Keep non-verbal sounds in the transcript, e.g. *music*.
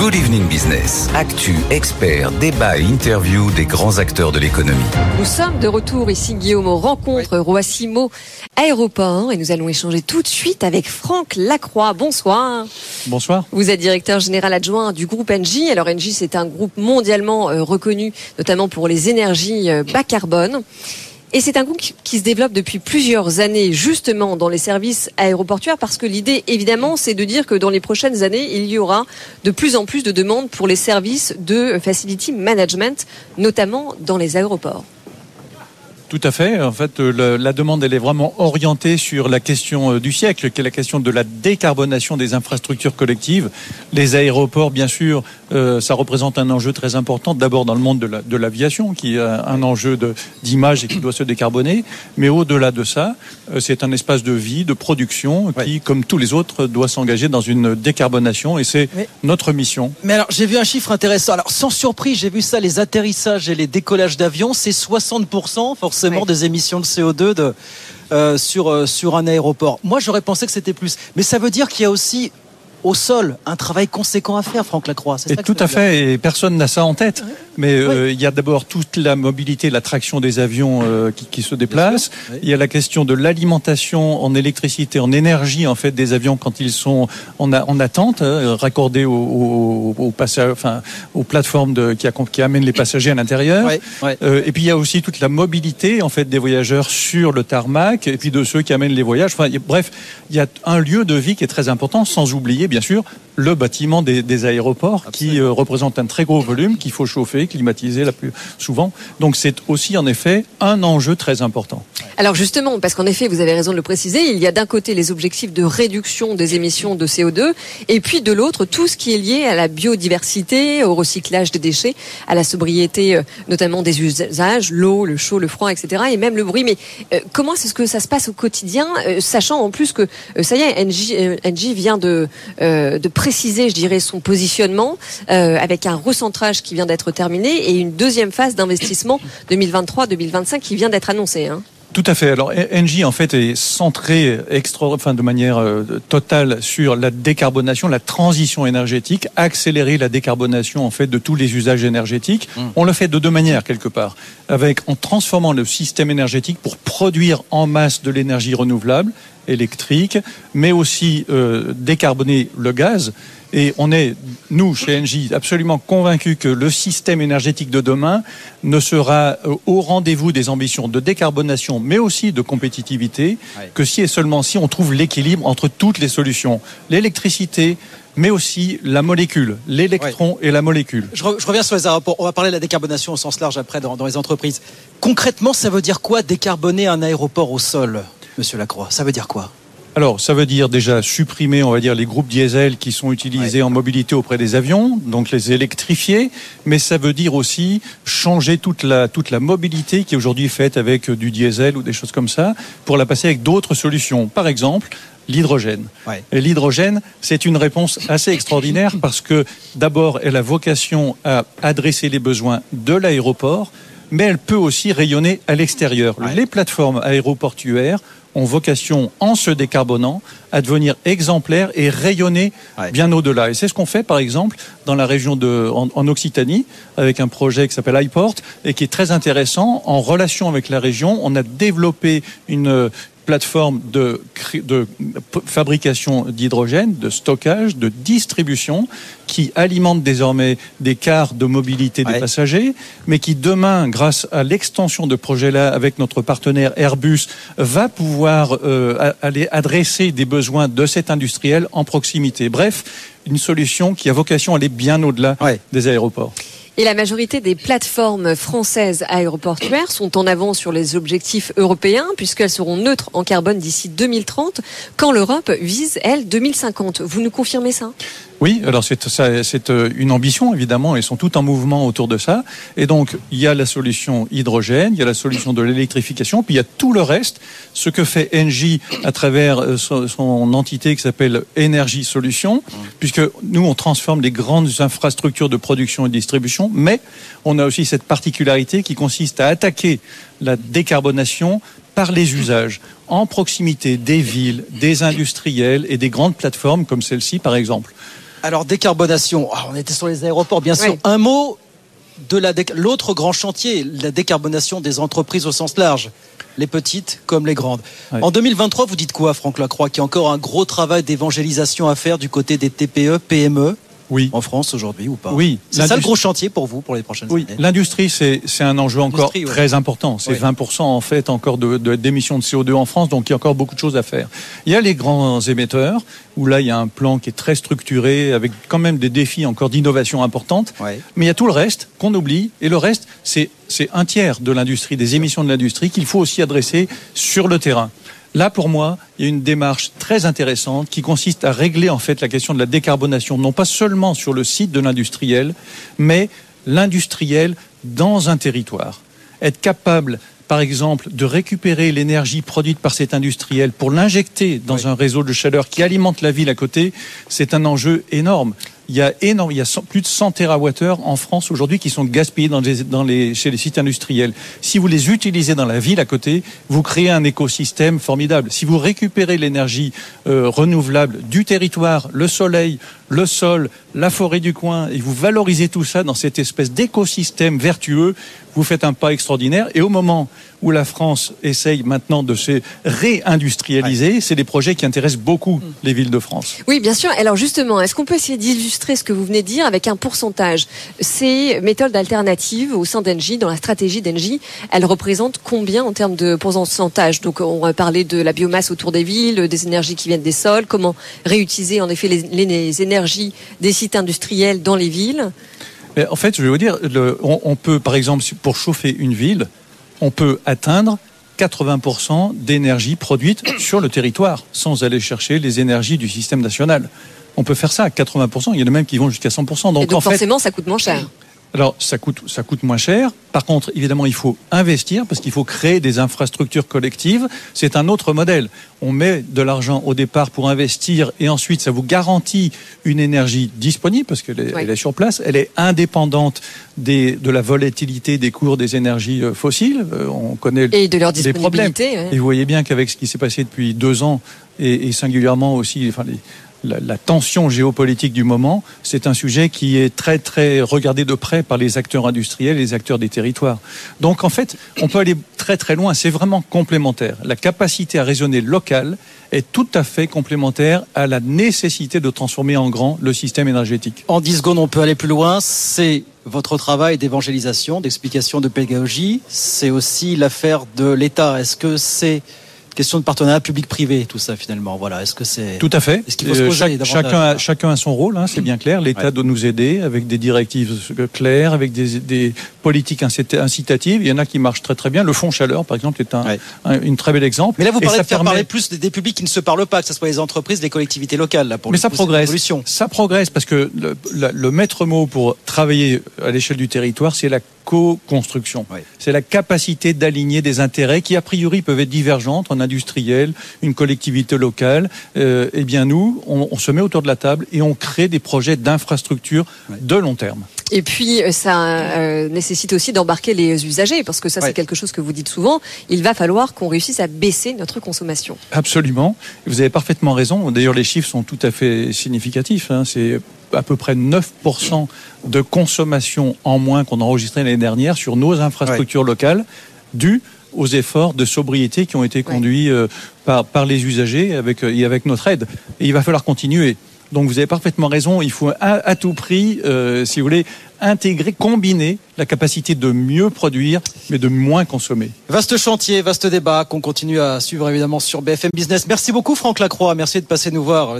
Good Evening Business. Actu, experts, débat et interview des grands acteurs de l'économie. Nous sommes de retour ici, Guillaume, aux rencontres Roissimo Aéroport et nous allons échanger tout de suite avec Franck Lacroix. Bonsoir. Bonsoir. Vous êtes directeur général adjoint du groupe Engie. Alors Engie, c'est un groupe mondialement euh, reconnu, notamment pour les énergies euh, bas carbone. Et c'est un groupe qui se développe depuis plusieurs années, justement, dans les services aéroportuaires, parce que l'idée, évidemment, c'est de dire que dans les prochaines années, il y aura de plus en plus de demandes pour les services de facility management, notamment dans les aéroports. Tout à fait. En fait, euh, la demande, elle est vraiment orientée sur la question euh, du siècle, qui est la question de la décarbonation des infrastructures collectives. Les aéroports, bien sûr, euh, ça représente un enjeu très important. D'abord dans le monde de l'aviation, qui est un enjeu d'image et qui doit se décarboner. Mais au-delà de ça, c'est un espace de vie, de production, qui, comme tous les autres, doit s'engager dans une décarbonation. Et c'est notre mission. Mais alors, j'ai vu un chiffre intéressant. Alors, sans surprise, j'ai vu ça, les atterrissages et les décollages d'avions, c'est 60%, forcément des émissions de CO2 de, euh, sur, euh, sur un aéroport. Moi, j'aurais pensé que c'était plus. Mais ça veut dire qu'il y a aussi au sol un travail conséquent à faire, Franck Lacroix. Et tout à fait, et personne n'a ça en tête. Mais euh, il y a d'abord toute la mobilité, l'attraction des avions euh, qui, qui, se déplacent. Il y a la question de l'alimentation en électricité, en énergie en fait des avions quand ils sont en, en attente, hein, raccordés aux, aux, enfin, aux plateformes de, qui, qui, amènent les passagers à l'intérieur. Euh, et puis il y a aussi toute la mobilité en fait des voyageurs sur le tarmac, et puis de ceux qui amènent les voyages. Enfin, bref, il y a un lieu de vie qui est très important, sans oublier bien sûr le bâtiment des, aéroports qui euh, représente un très gros volume qu'il faut chauffer, climatiser la plus souvent. Donc c'est aussi en effet un enjeu très important. Alors justement, parce qu'en effet, vous avez raison de le préciser, il y a d'un côté les objectifs de réduction des émissions de CO2 et puis de l'autre tout ce qui est lié à la biodiversité, au recyclage des déchets, à la sobriété euh, notamment des usages, l'eau, le chaud, le froid, etc. et même le bruit. Mais euh, comment est-ce que ça se passe au quotidien, sachant en plus que ça y est, NJ, vient de, de préciser préciser, je dirais, son positionnement euh, avec un recentrage qui vient d'être terminé et une deuxième phase d'investissement 2023-2025 qui vient d'être annoncée. Hein. Tout à fait. Alors Engie en fait est centré extra, enfin de manière euh, totale sur la décarbonation, la transition énergétique, accélérer la décarbonation en fait de tous les usages énergétiques. Mmh. On le fait de deux manières quelque part, avec en transformant le système énergétique pour produire en masse de l'énergie renouvelable électrique, mais aussi euh, décarboner le gaz. Et on est, nous, chez Engie, absolument convaincus que le système énergétique de demain ne sera euh, au rendez-vous des ambitions de décarbonation, mais aussi de compétitivité, que si et seulement si on trouve l'équilibre entre toutes les solutions. L'électricité, mais aussi la molécule, l'électron et la molécule. Je, reviens sur les aéroports. On va parler de la décarbonation au sens large après dans les entreprises. Concrètement, ça veut dire quoi décarboner un aéroport au sol? Monsieur Lacroix Ça veut dire quoi? Alors, ça veut dire déjà supprimer, on va dire, les groupes diesel qui sont utilisés en mobilité auprès des avions, donc les électrifier, mais ça veut dire aussi changer toute la, toute la mobilité qui est aujourd'hui faite avec du diesel ou des choses comme ça, pour la passer avec d'autres solutions. Par exemple, l'hydrogène. Et l'hydrogène, c'est une réponse assez extraordinaire parce que d'abord, elle a vocation à adresser les besoins de l'aéroport, mais elle peut aussi rayonner à l'extérieur. Les plateformes aéroportuaires ont vocation, en se décarbonant, à devenir exemplaires et rayonner bien au-delà. Et c'est ce qu'on fait, par exemple, dans la région de, en, Occitanie, avec un projet qui s'appelle iPort et qui est très intéressant. En relation avec la région, on a développé une, plateforme de, de fabrication d'hydrogène, de stockage, de distribution, qui alimente désormais des cars de mobilité des passagers, mais qui demain, grâce à l'extension de projet-là avec notre partenaire Airbus, va pouvoir euh, aller adresser des besoins de cet industriel en proximité. Bref, une solution qui a vocation à aller bien au-delà des aéroports. Et la majorité des plateformes françaises aéroportuaires sont en avant sur les objectifs européens puisqu'elles seront neutres en carbone d'ici 2030 quand l'Europe vise, elle, 2050. Vous nous confirmez ça? Oui, alors c'est euh, une ambition évidemment, ils sont tout en mouvement autour de ça. Et donc il y a la solution hydrogène, il y a la solution de l'électrification, puis il y a tout le reste, ce que fait Engie à travers euh, son, entité qui s'appelle Énergie Solutions, puisque nous on transforme les grandes infrastructures de production et de distribution, mais on a aussi cette particularité qui consiste à attaquer la décarbonation par les usages en proximité des villes, des industriels et des grandes plateformes comme celle-ci par exemple. Alors décarbonation, ah, on était sur les aéroports, bien sûr. Un mot de la l'autre grand chantier, la décarbonation des entreprises au sens large, les petites comme les grandes. En 2023, vous dites quoi, Franck Lacroix, qu'il y a encore un gros travail d'évangélisation à faire du côté des TPE, PME Oui. en France aujourd'hui ou pas Oui. C'est ça le gros chantier pour vous pour les prochaines Oui, années. l'industrie, c'est c'est un enjeu encore ouais. très important. C'est Oui. 20% en fait encore de- de- d'émissions de, CO2 en France, donc il y a encore beaucoup de choses à faire. Il y a les grands émetteurs, où là, il y a un plan qui est très structuré, avec quand même des défis encore d'innovation importantes. Ouais. Mais il y a tout le reste qu'on oublie, et le reste, c'est c'est un tiers de l'industrie, des émissions de l'industrie qu'il faut aussi adresser sur le terrain. Là, pour moi, il y a une démarche très intéressante qui consiste à régler en fait la question de la décarbonation, non pas seulement sur le site de l'industriel, mais l'industriel dans un territoire. Être capable, par exemple, de récupérer l'énergie produite par cet industriel pour l'injecter dans Oui. un réseau de chaleur qui alimente la ville à côté, c'est un enjeu énorme. Il y a énorme, il y a plus de 100 TWh en France aujourd'hui qui sont gaspillés chez les sites industriels. Si vous les utilisez dans la ville à côté, vous créez un écosystème formidable. Si vous récupérez l'énergie euh, renouvelable du territoire, le soleil, le sol, la forêt du coin, et vous valorisez tout ça dans cette espèce d'écosystème vertueux, vous faites un pas extraordinaire. Et au moment où la France essaye maintenant de se réindustrialiser, c'est des projets qui intéressent beaucoup les villes de France. Oui, bien sûr. Alors justement, est-ce qu'on peut essayer d'illustrer ce que vous venez de dire avec un pourcentage? Ces méthodes alternatives au sein d'Engie, dans la stratégie d'Engie, elles représentent combien en termes de pourcentage? Donc on va parler de la biomasse autour des villes, des énergies qui viennent des sols, comment réutiliser en effet les, les- les énergies des sites industriels dans les villes? Mais en fait, je vais vous dire, le- on, on peut, par exemple, pour chauffer une ville, on peut atteindre 80% d'énergie produite *coughs* sur le territoire, sans aller chercher les énergies du système national. On peut faire ça à 80%. Il y en a même qui vont jusqu'à 100%. Donc, Et donc en fait, forcément, ça coûte moins cher. Alors ça coûte, ça coûte moins cher. Par contre, évidemment, il faut investir parce qu'il faut créer des infrastructures collectives. C'est un autre modèle. On met de l'argent au départ pour investir et ensuite ça vous garantit une énergie disponible parce qu'elle est, Oui. est sur place. Elle est indépendante des, de la volatilité des cours des énergies euh, fossiles. Euh, on connaît Et de leur les problèmes. ouais. Et vous voyez bien qu'avec ce qui s'est passé depuis deux ans, et, et singulièrement aussi enfin, les- la, la tension géopolitique du moment, c'est un sujet qui est très très regardé de près par les acteurs industriels les acteurs des territoires. Donc en fait, on peut aller très très loin, c'est vraiment complémentaire. La capacité à raisonner local est tout à fait complémentaire à la nécessité de transformer en grand le système énergétique. En 10 secondes, on peut aller plus loin. C'est votre travail d'évangélisation, d'explication, de pédagogie. C'est aussi l'affaire de l'État. Est-ce que c'est question de partenariat public-privé, tout ça finalement Voilà. Est-ce que c'est Tout à fait. Est-ce qu'il faut se Euh, poser chacun, a, chacun a son rôle, hein, c'est bien clair. L'État Ouais. doit nous aider avec des directives claires, avec des, des politiques incita- incitatives. Il y en a qui marchent très très bien. Le fonds chaleur, par exemple, est un, Ouais. un- une très belle exemple. Mais là, vous parlez de faire permet- parler plus des, publics qui ne se parlent pas, que ce soit les entreprises, les collectivités locales. Là, pour Mais ça coup, progresse. Ça progresse parce que le maître mot pour travailler à l'échelle du territoire, c'est la co-construction. C'est la capacité d'aligner des intérêts qui, a priori, peuvent être divergents entre un industriel, une collectivité locale. Euh, eh bien, nous, on, on se met autour de la table et on crée des projets d'infrastructure Ouais. de long terme. Et puis, euh, ça euh, nécessite aussi d'embarquer les usagers, parce que ça, c'est quelque chose que vous dites souvent. Il va falloir qu'on réussisse à baisser notre consommation. Absolument. Vous avez parfaitement raison. D'ailleurs, les chiffres sont tout à fait significatifs. hein. C'est à peu près 9% de consommation en moins qu'on a enregistré l'année dernière sur nos infrastructures locales, dû aux efforts de sobriété qui ont été conduits euh, par, par les usagers avec, euh, et avec notre aide. Et il va falloir continuer. Donc vous avez parfaitement raison, il faut à, à tout prix, euh, si vous voulez, intégrer, combiner la capacité de mieux produire, mais de moins consommer. Vaste chantier, vaste débat qu'on continue à suivre évidemment sur BFM Business. Merci beaucoup Franck Lacroix, merci de passer nous voir.